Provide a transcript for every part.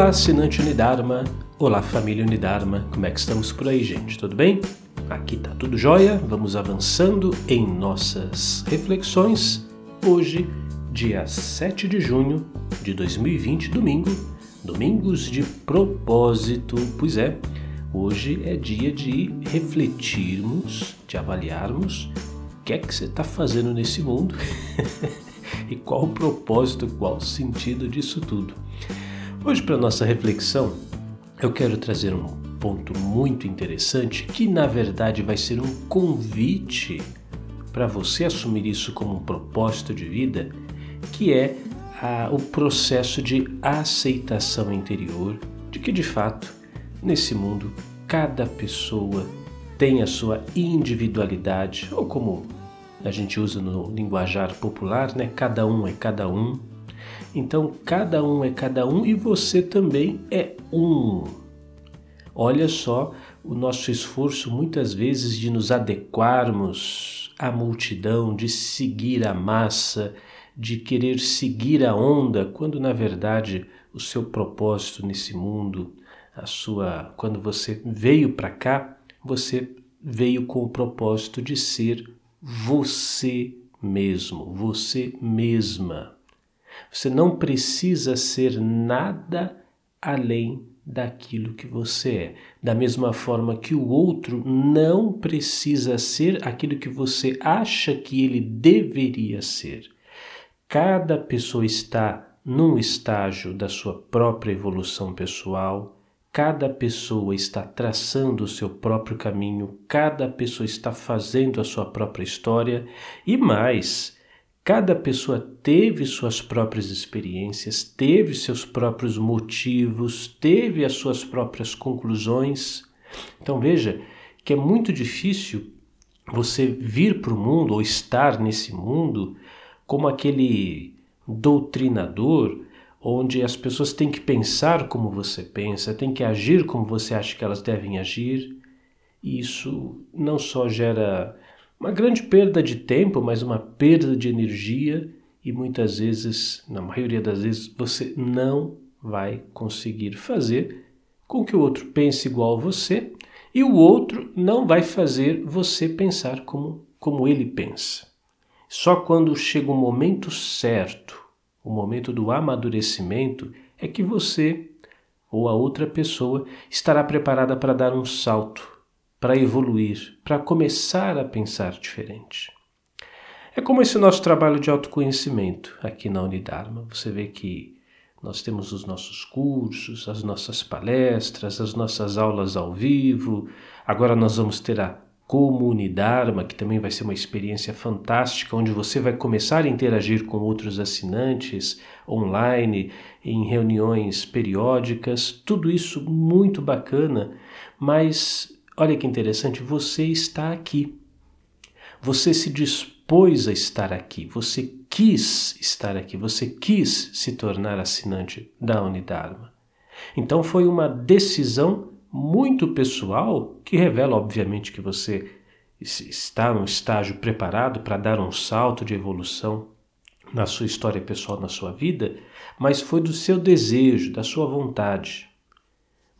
Olá, assinante Unidarma. Olá, família Unidarma. Como é que estamos por aí, gente? Tudo bem? Aqui tá tudo jóia. Vamos avançando em nossas reflexões. Hoje, dia 7 de junho de 2020, domingo. Domingos de propósito. Pois é, hoje é dia de refletirmos, de avaliarmos o que é que você está fazendo nesse mundo e qual o propósito, qual o sentido disso tudo. Hoje, para nossa reflexão, eu quero trazer um ponto muito interessante que, na verdade, vai ser um convite para você assumir isso como um propósito de vida, que é a, o processo de aceitação interior de que, de fato, nesse mundo, cada pessoa tem a sua individualidade, ou como a gente usa no linguajar popular, né? Cada um é cada um, então, cada um é cada um e você também é um. Olha só o nosso esforço muitas vezes de nos adequarmos à multidão, de seguir a massa, de querer seguir a onda, quando na verdade o seu propósito nesse mundo, a sua, quando você veio para cá, você veio com o propósito de ser você mesmo, você mesma. Você não precisa ser nada além daquilo que você é. Da mesma forma que o outro não precisa ser aquilo que você acha que ele deveria ser. Cada pessoa está num estágio da sua própria evolução pessoal. Cada pessoa está traçando o seu próprio caminho, cada pessoa está fazendo a sua própria história e mais, Cada pessoa teve suas próprias experiências, teve seus próprios motivos, teve as suas próprias conclusões. Então veja que é muito difícil você vir para o mundo ou estar nesse mundo como aquele doutrinador onde as pessoas têm que pensar como você pensa, têm que agir como você acha que elas devem agir. E isso não só gera uma grande perda de tempo, mas uma perda de energia e muitas vezes, na maioria das vezes, você não vai conseguir fazer com que o outro pense igual a você e o outro não vai fazer você pensar como, como ele pensa. Só quando chega o momento certo, o momento do amadurecimento, é que você ou a outra pessoa estará preparada para dar um salto para evoluir, para começar a pensar diferente. É como esse nosso trabalho de autoconhecimento aqui na Unidarma. Você vê que nós temos os nossos cursos, as nossas palestras, as nossas aulas ao vivo. Agora nós vamos ter a Comunidarma, que também vai ser uma experiência fantástica, onde você vai começar a interagir com outros assinantes online, em reuniões periódicas. Tudo isso muito bacana, mas Olha que interessante, você está aqui. Você se dispôs a estar aqui, você quis estar aqui, você quis se tornar assinante da Unidharma. Então foi uma decisão muito pessoal que revela, obviamente, que você está num estágio preparado para dar um salto de evolução na sua história pessoal, na sua vida, mas foi do seu desejo, da sua vontade.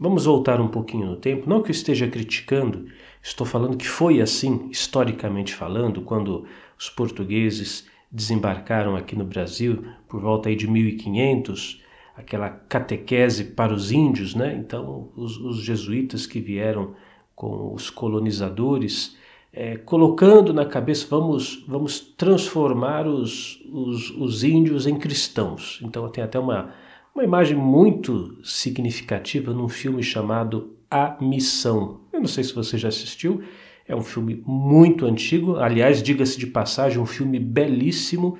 Vamos voltar um pouquinho no tempo, não que eu esteja criticando, estou falando que foi assim, historicamente falando, quando os portugueses desembarcaram aqui no Brasil por volta aí de 1500, aquela catequese para os índios, né? Então, os, os jesuítas que vieram com os colonizadores, é, colocando na cabeça, vamos, vamos transformar os, os, os índios em cristãos. Então, tem até uma uma imagem muito significativa num filme chamado A Missão. Eu não sei se você já assistiu, é um filme muito antigo, aliás, diga-se de passagem, um filme belíssimo,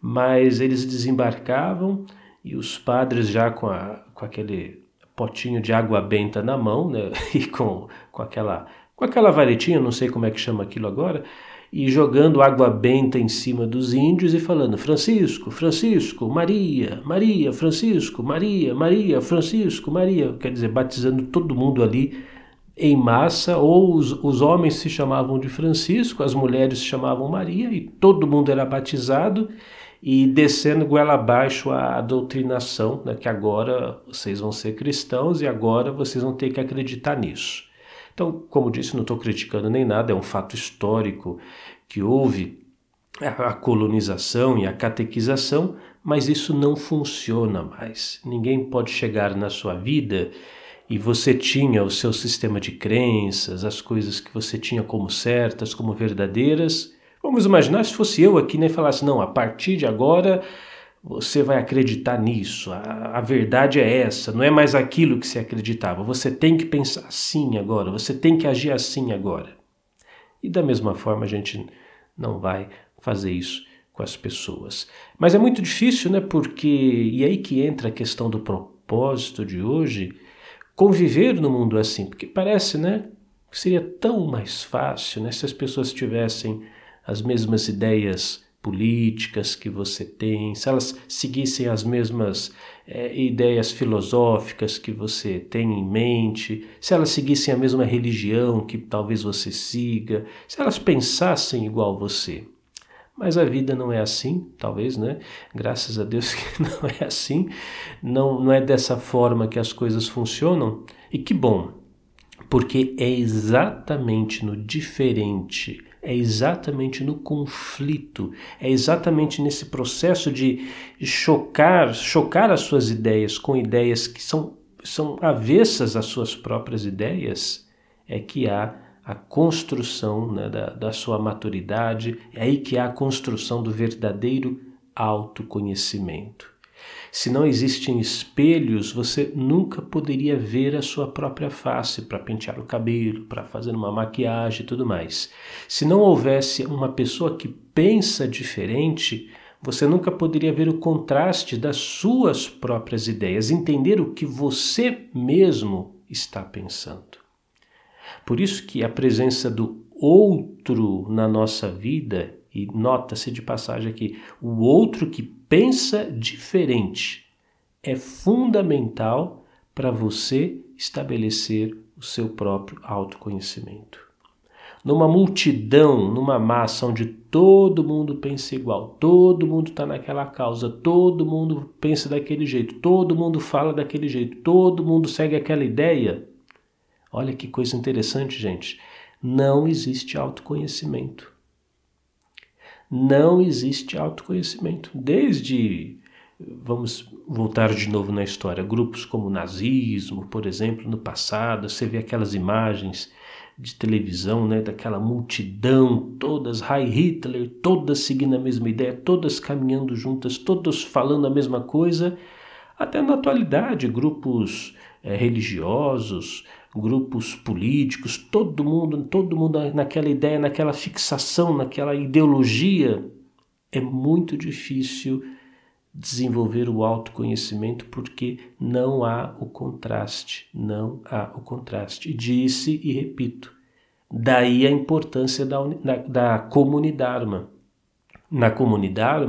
mas eles desembarcavam e os padres já com, a, com aquele potinho de água benta na mão, né, e com, com aquela com aquela varetinha, não sei como é que chama aquilo agora, e jogando água benta em cima dos índios e falando: Francisco, Francisco, Maria, Maria, Francisco, Maria, Maria, Francisco, Maria. Quer dizer, batizando todo mundo ali em massa, ou os, os homens se chamavam de Francisco, as mulheres se chamavam Maria, e todo mundo era batizado. e descendo goela abaixo a doutrinação, né, que agora vocês vão ser cristãos e agora vocês vão ter que acreditar nisso. Então, como disse, não estou criticando nem nada, é um fato histórico que houve a colonização e a catequização, mas isso não funciona mais. Ninguém pode chegar na sua vida e você tinha o seu sistema de crenças, as coisas que você tinha como certas, como verdadeiras. Vamos imaginar se fosse eu aqui né, falasse: não, a partir de agora você vai acreditar nisso, a, a verdade é essa, não é mais aquilo que você acreditava. Você tem que pensar assim agora, você tem que agir assim agora. E da mesma forma a gente não vai fazer isso com as pessoas. Mas é muito difícil, né? Porque e aí que entra a questão do propósito de hoje, conviver no mundo assim, porque parece, né, que seria tão mais fácil, né, se as pessoas tivessem as mesmas ideias políticas que você tem, se elas seguissem as mesmas é, ideias filosóficas que você tem em mente, se elas seguissem a mesma religião que talvez você siga, se elas pensassem igual você. Mas a vida não é assim, talvez, né? Graças a Deus que não é assim, não, não é dessa forma que as coisas funcionam. E que bom, porque é exatamente no diferente, é exatamente no conflito, é exatamente nesse processo de chocar, chocar as suas ideias com ideias que são, são avessas às suas próprias ideias, é que há a construção né, da, da sua maturidade, é aí que há a construção do verdadeiro autoconhecimento. Se não existem espelhos, você nunca poderia ver a sua própria face para pentear o cabelo, para fazer uma maquiagem e tudo mais. Se não houvesse uma pessoa que pensa diferente, você nunca poderia ver o contraste das suas próprias ideias, entender o que você mesmo está pensando. Por isso que a presença do outro na nossa vida, e nota-se de passagem aqui, o outro que pensa diferente, é fundamental para você estabelecer o seu próprio autoconhecimento. Numa multidão, numa massa onde todo mundo pensa igual, todo mundo está naquela causa, todo mundo pensa daquele jeito, todo mundo fala daquele jeito, todo mundo segue aquela ideia, Olha que coisa interessante, gente. Não existe autoconhecimento. Não existe autoconhecimento. Desde, vamos voltar de novo na história, grupos como o nazismo, por exemplo, no passado, você vê aquelas imagens de televisão, né, daquela multidão, todas Heil Hitler, todas seguindo a mesma ideia, todas caminhando juntas, todas falando a mesma coisa. Até na atualidade, grupos é, religiosos, grupos políticos, todo mundo, todo mundo naquela ideia, naquela fixação, naquela ideologia, é muito difícil desenvolver o autoconhecimento porque não há o contraste, não há o contraste. Disse e repito, daí a importância da, da, da comunidade. Na comunidade,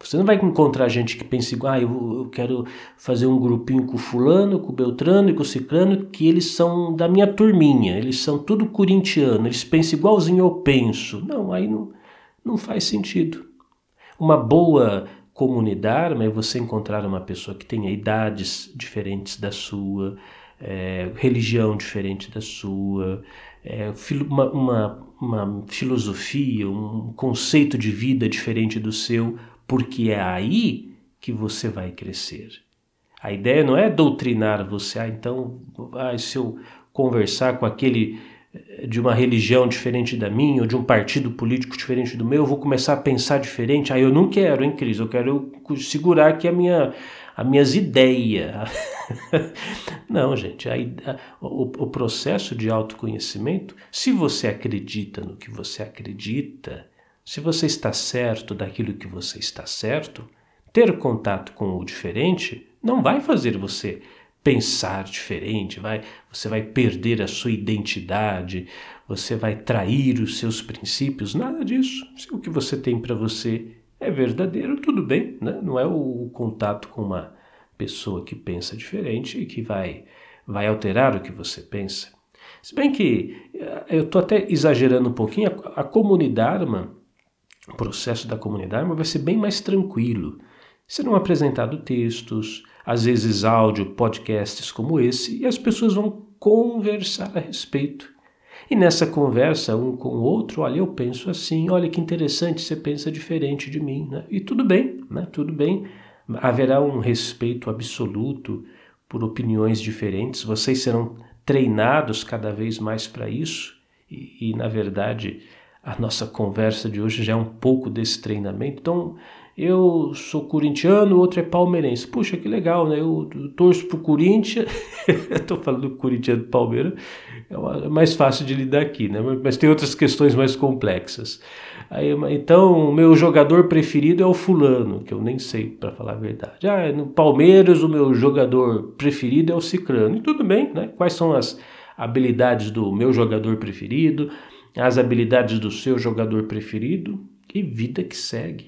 você não vai encontrar gente que pense igual, ah, eu, eu, quero fazer um grupinho com o fulano, com o Beltrano e com o Ciclano, que eles são da minha turminha, eles são tudo corintiano, eles pensam igualzinho eu penso. Não, aí não, não faz sentido. Uma boa comunidade é você encontrar uma pessoa que tenha idades diferentes da sua, é, religião diferente da sua, é, uma, uma, uma filosofia, um conceito de vida diferente do seu porque é aí que você vai crescer. A ideia não é doutrinar você, ah, então, ah, se eu conversar com aquele eh, de uma religião diferente da minha, ou de um partido político diferente do meu, eu vou começar a pensar diferente. Ah, eu não quero, hein, Cris? Eu quero segurar aqui a minha, as minhas ideias. não, gente, a, a, o, o processo de autoconhecimento, se você acredita no que você acredita, se você está certo daquilo que você está certo, ter contato com o diferente não vai fazer você pensar diferente, vai, você vai perder a sua identidade, você vai trair os seus princípios, nada disso. Se o que você tem para você é verdadeiro, tudo bem, né? não é o, contato com uma pessoa que pensa diferente e que vai, vai alterar o que você pensa. Se bem que eh, eu estou até exagerando um pouquinho, a, a comunidade, mano, processo da comunidade vai ser bem mais tranquilo. Serão apresentados textos, às vezes áudio, podcasts como esse, e as pessoas vão conversar a respeito. E nessa conversa, um com o outro, olha, eu penso assim, olha que interessante, você pensa diferente de mim, né? E tudo bem, né? Tudo bem. Haverá um respeito absoluto por opiniões diferentes, vocês serão treinados cada vez mais para isso, e, e na verdade a nossa conversa de hoje já é um pouco desse treinamento. Então, eu sou corintiano, o outro é palmeirense. Puxa, que legal, né? Eu torço pro Corinthians. Estou falando do corintiano e Palmeiras. É mais fácil de lidar aqui, né? Mas tem outras questões mais complexas. Aí, então, o meu jogador preferido é o fulano, que eu nem sei para falar a verdade. Ah, no Palmeiras o meu jogador preferido é o Cicrano. E tudo bem, né? Quais são as habilidades do meu jogador preferido, as habilidades do seu jogador preferido e vida que segue.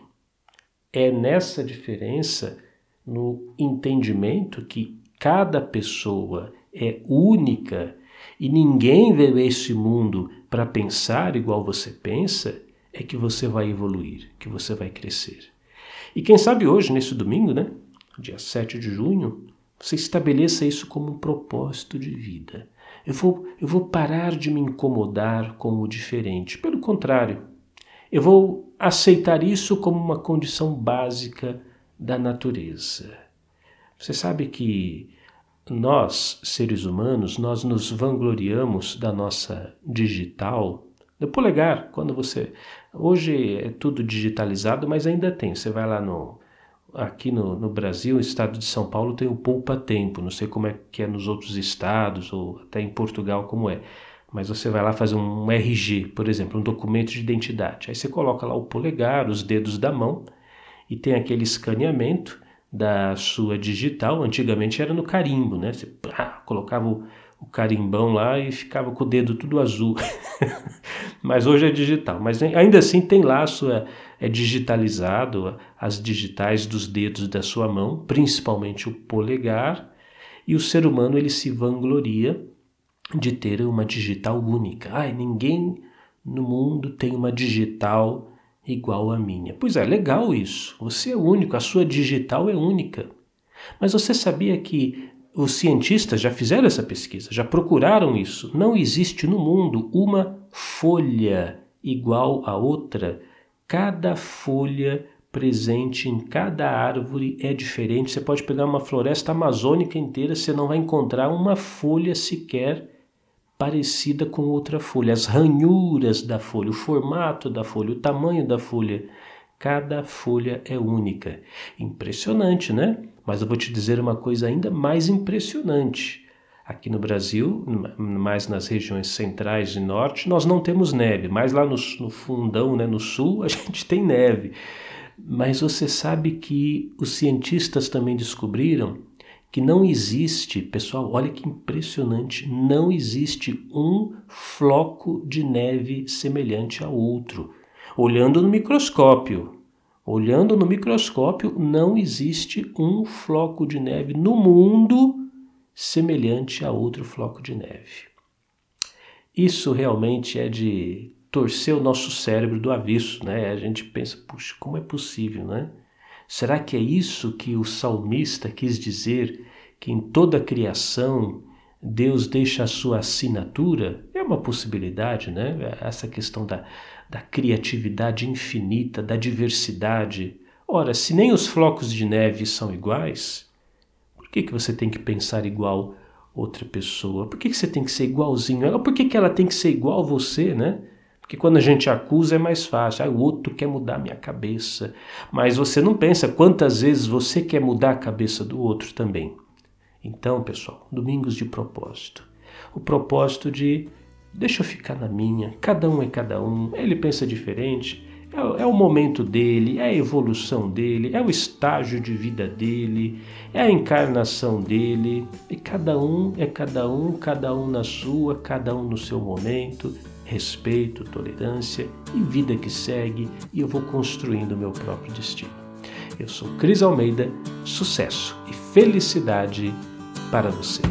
É nessa diferença, no entendimento que cada pessoa é única e ninguém veio a esse mundo para pensar igual você pensa, é que você vai evoluir, que você vai crescer. E quem sabe hoje, nesse domingo, né, dia 7 de junho, você estabeleça isso como um propósito de vida. Eu vou, eu vou parar de me incomodar com o diferente. Pelo contrário, eu vou aceitar isso como uma condição básica da natureza. Você sabe que nós, seres humanos, nós nos vangloriamos da nossa digital, do polegar, quando você hoje é tudo digitalizado, mas ainda tem. Você vai lá no aqui no, no Brasil, o estado de São Paulo tem o poupa tempo. Não sei como é que é nos outros estados ou até em Portugal como é mas você vai lá fazer um RG, por exemplo, um documento de identidade. Aí você coloca lá o polegar, os dedos da mão e tem aquele escaneamento da sua digital. Antigamente era no carimbo, né? Você pá, colocava o, o, carimbão lá e ficava com o dedo tudo azul. mas hoje é digital. Mas ainda assim tem lá a sua é digitalizado as digitais dos dedos da sua mão, principalmente o polegar. E o ser humano ele se vangloria de ter uma digital única. Ai, ninguém no mundo tem uma digital igual à minha. Pois é, legal isso. Você é único, a sua digital é única. Mas você sabia que os cientistas já fizeram essa pesquisa, já procuraram isso. Não existe no mundo uma folha igual a outra. Cada folha presente em cada árvore é diferente. Você pode pegar uma floresta amazônica inteira, você não vai encontrar uma folha sequer parecida com outra folha, as ranhuras da folha, o formato da folha, o tamanho da folha. Cada folha é única. Impressionante, né? Mas eu vou te dizer uma coisa ainda mais impressionante. Aqui no Brasil, mais nas regiões centrais e norte, nós não temos neve, mas lá no, no fundão, né, no sul, a gente tem neve. Mas você sabe que os cientistas também descobriram que não existe, pessoal, olha que impressionante, não existe um floco de neve semelhante a outro. Olhando no microscópio, olhando no microscópio, não existe um floco de neve no mundo semelhante a outro floco de neve. Isso realmente é de torcer o nosso cérebro do avesso, né? A gente pensa, puxa, como é possível, né? Será que é isso que o salmista quis dizer, que em toda a criação Deus deixa a sua assinatura? Uma possibilidade, né? Essa questão da, da criatividade infinita, da diversidade. Ora, se nem os flocos de neve são iguais, por que, que você tem que pensar igual outra pessoa? Por que, que você tem que ser igualzinho ela? Por que, que ela tem que ser igual você, né? Porque quando a gente acusa é mais fácil. Ah, o outro quer mudar a minha cabeça. Mas você não pensa quantas vezes você quer mudar a cabeça do outro também. Então, pessoal, domingos de propósito. O propósito de deixa eu ficar na minha, cada um é cada um, ele pensa diferente, é, é, o momento dele, é a evolução dele, é o estágio de vida dele, é a encarnação dele, e cada um é cada um, cada um na sua, cada um no seu momento, respeito, tolerância e vida que segue, e eu vou construindo o meu próprio destino. Eu sou Cris Almeida, sucesso e felicidade para você.